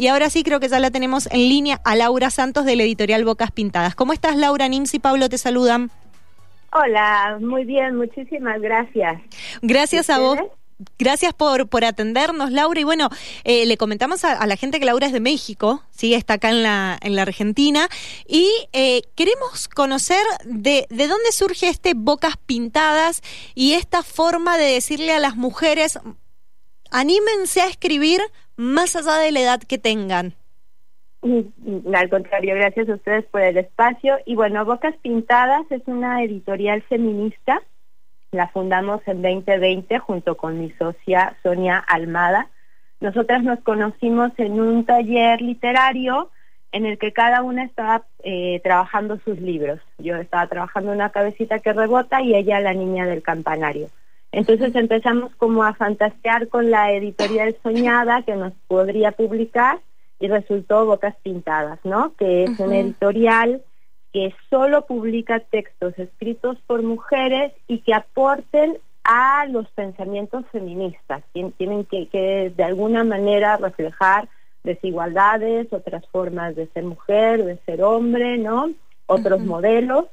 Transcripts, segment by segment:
Y ahora sí creo que ya la tenemos en línea a Laura Santos de la editorial Bocas Pintadas. ¿Cómo estás Laura? Nims y Pablo te saludan. Hola, muy bien, muchísimas gracias. Gracias a vos. Gracias por, por atendernos, Laura. Y bueno, eh, le comentamos a, la gente que Laura es de México, ¿sí? está acá en la, en la Argentina. Y eh, queremos conocer de, de dónde surge este Bocas Pintadas y esta forma de decirle a las mujeres, anímense a escribir más allá de la edad que tengan. Mm, al contrario, gracias a ustedes por el espacio. Y bueno, Bocas Pintadas es una editorial feminista. La fundamos en 2020 junto con mi socia Sonia Almada. Nosotras nos conocimos en un taller literario en el que cada una estaba eh, trabajando sus libros. Yo estaba trabajando una cabecita que rebota y ella la niña del campanario. Entonces empezamos como a fantasear con la editorial soñada que nos podría publicar y resultó Bocas Pintadas, ¿no? Que es una editorial que solo publica textos escritos por mujeres y que aporten a los pensamientos feministas. Tienen que, que de alguna manera reflejar desigualdades, otras formas de ser mujer, de ser hombre, ¿no? Otros modelos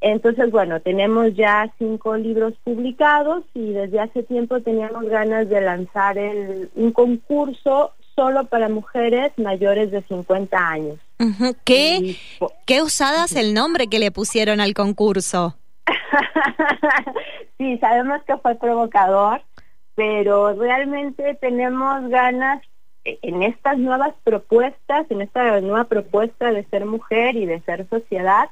entonces, bueno, tenemos ya cinco libros publicados y desde hace tiempo teníamos ganas de lanzar el, un concurso solo para mujeres mayores de 50 años. ¿Qué, ¿Qué usadas el nombre que le pusieron al concurso? sí, sabemos que fue provocador, pero realmente tenemos ganas en estas nuevas propuestas, en esta nueva propuesta de ser mujer y de ser sociedad,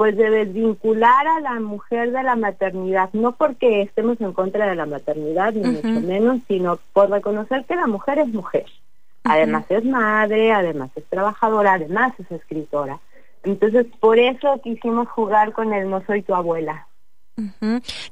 pues de desvincular a la mujer de la maternidad, no porque estemos en contra de la maternidad, ni mucho menos, sino por reconocer que la mujer es mujer. Además es madre, además es trabajadora, además es escritora. Entonces, por eso quisimos jugar con el No soy tu abuela.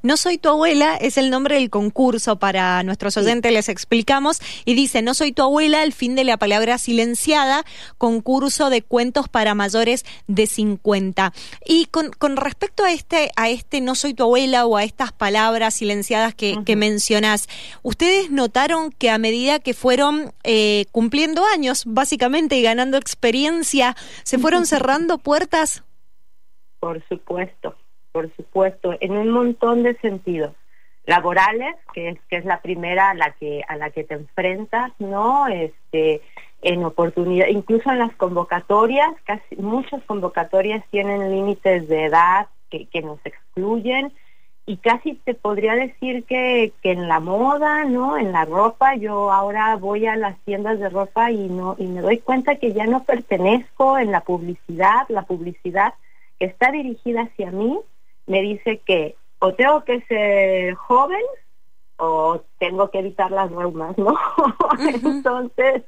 No soy tu abuela es el nombre del concurso para nuestros oyentes, les explicamos, y dice, no soy tu abuela, el fin de la palabra silenciada, concurso de cuentos para mayores de 50. Y con, con respecto a este, a este no soy tu abuela o a estas palabras silenciadas que, mencionas ¿ustedes notaron que a medida que fueron eh, cumpliendo años, básicamente, y ganando experiencia, se fueron cerrando puertas? Por supuesto por supuesto, en un montón de sentidos laborales, que es que es la primera a la que a la que te enfrentas, ¿no? Este en oportunidad, incluso en las convocatorias, casi muchas convocatorias tienen límites de edad que, que nos excluyen y casi te podría decir que, que en la moda, ¿no? En la ropa, yo ahora voy a las tiendas de ropa y no y me doy cuenta que ya no pertenezco en la publicidad, la publicidad que está dirigida hacia mí me dice que o tengo que ser joven o tengo que evitar las reumas, ¿no? Entonces,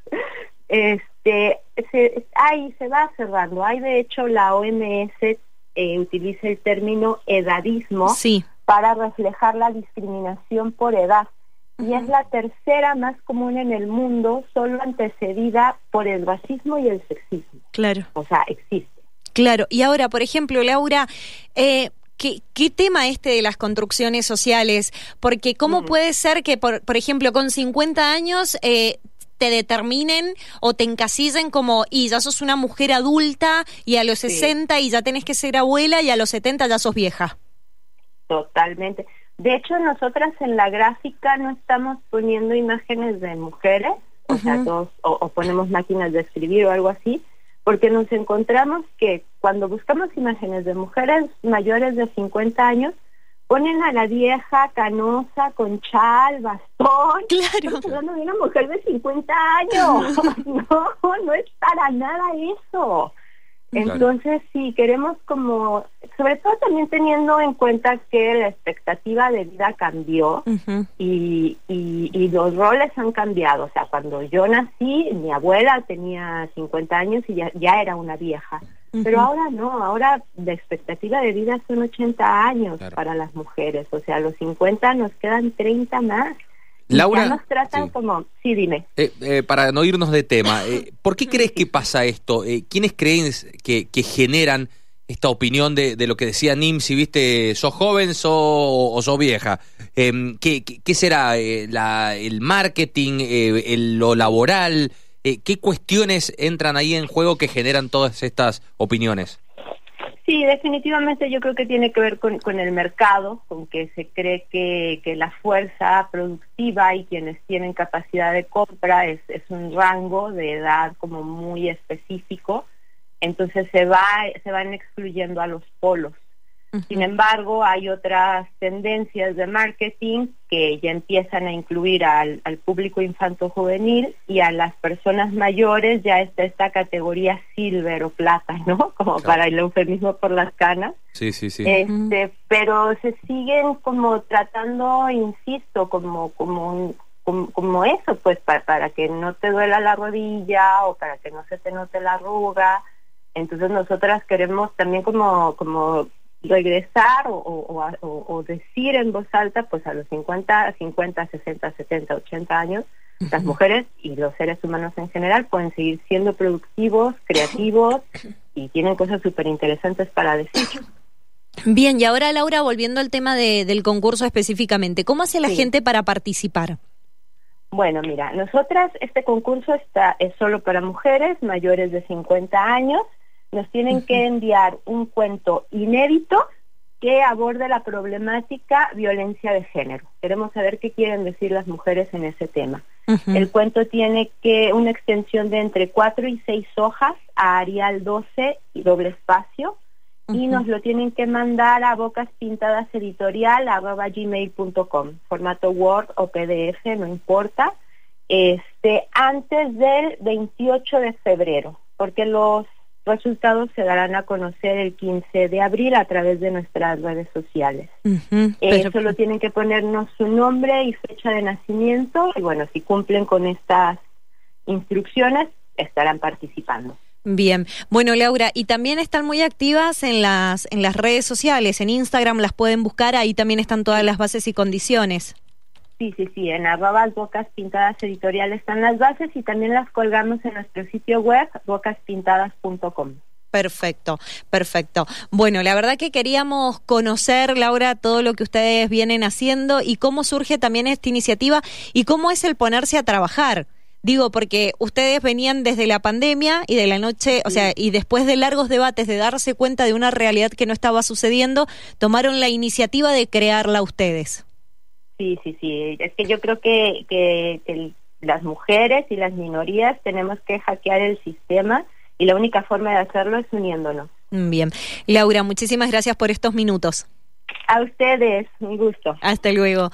este, se, ahí se va cerrando. Hay de hecho la OMS eh, utiliza el término edadismo para reflejar la discriminación por edad. Y es la tercera más común en el mundo, solo antecedida por el racismo y el sexismo. Claro. O sea, existe. Claro. Y ahora, por ejemplo, Laura, eh, ¿Qué, tema este de las construcciones sociales? Porque ¿cómo puede ser que, por, por ejemplo, con 50 años eh, te determinen o te encasillen como, y ya sos una mujer adulta y a los 60 y ya tenés que ser abuela y a los 70 ya sos vieja? Totalmente. De hecho, nosotras en la gráfica no estamos poniendo imágenes de mujeres, o sea, o, o ponemos máquinas de escribir o algo así, porque nos encontramos que cuando buscamos imágenes de mujeres mayores de 50 años, ponen a la vieja canosa con chal, bastón. Claro. Estamos hablando de una mujer de 50 años. no, no es para nada eso. Entonces, sí, queremos como, sobre todo también teniendo en cuenta que la expectativa de vida cambió y, y, los roles han cambiado. O sea, cuando yo nací, mi abuela tenía 50 años y ya, ya era una vieja. Pero ahora no, ahora la expectativa de vida son 80 años para las mujeres. O sea, a los 50 nos quedan 30 más. Laura, nos tratan como, sí, dime. Eh, eh, para no irnos de tema, eh, ¿por qué crees que pasa esto? ¿Quiénes creen que, generan esta opinión de, lo que decía Nim, si viste, sos joven o sos vieja? Em, ¿qué, será? La, ¿El marketing? lo laboral? ¿Qué cuestiones entran ahí en juego que generan todas estas opiniones? Sí, definitivamente yo creo que tiene que ver con, el mercado, con que se cree que, la fuerza productiva y quienes tienen capacidad de compra es, es un rango de edad como muy específico, entonces se va se van excluyendo a los polos. Sin embargo, hay otras tendencias de marketing que ya empiezan a incluir al, público infanto-juvenil y a las personas mayores ya está esta categoría silver o plata, ¿no? Como para el eufemismo por las canas. Sí, sí, sí. Este, pero se siguen como tratando, insisto, como como como, eso, pues para, para que no te duela la rodilla o para que no se te note la arruga. Entonces nosotras queremos también como como regresar o, decir en voz alta, pues a los 50, 50, 60, 70, 80 años, las mujeres y los seres humanos en general pueden seguir siendo productivos, creativos y tienen cosas súper interesantes para decir. Bien, y ahora Laura, volviendo al tema del concurso específicamente, ¿cómo hace la gente para participar? Bueno, mira, nosotras este concurso está es solo para mujeres mayores de 50 años nos tienen que enviar un cuento inédito que aborde la problemática violencia de género. Queremos saber qué quieren decir las mujeres en ese tema. El cuento tiene que una extensión de entre cuatro y seis hojas a Arial 12 y doble espacio y nos lo tienen que mandar a bocaspintadaseditorial@gmail.com, formato Word o PDF, no importa. Este antes del 28 de febrero, porque los resultados se darán a conocer el 15 de abril a través de nuestras redes sociales. Eh, solo tienen que ponernos su nombre y fecha de nacimiento y bueno, si cumplen con estas instrucciones, estarán participando. Bien, bueno Laura, y también están muy activas en las en las redes sociales, en Instagram las pueden buscar, ahí también están todas las bases y condiciones. Sí, sí, sí, en arrobas bocas pintadas editorial están las bases y también las colgamos en nuestro sitio web bocaspintadas.com. Perfecto, perfecto. Bueno, la verdad que queríamos conocer, Laura, todo lo que ustedes vienen haciendo y cómo surge también esta iniciativa y cómo es el ponerse a trabajar. Digo, porque ustedes venían desde la pandemia y de la noche, o sea, y después de largos debates de darse cuenta de una realidad que no estaba sucediendo, tomaron la iniciativa de crearla ustedes. Sí, sí, sí. Es que yo creo que, que, las mujeres y las minorías tenemos que hackear el sistema y la única forma de hacerlo es uniéndonos. Bien. Laura, muchísimas gracias por estos minutos. A ustedes, un gusto. Hasta luego.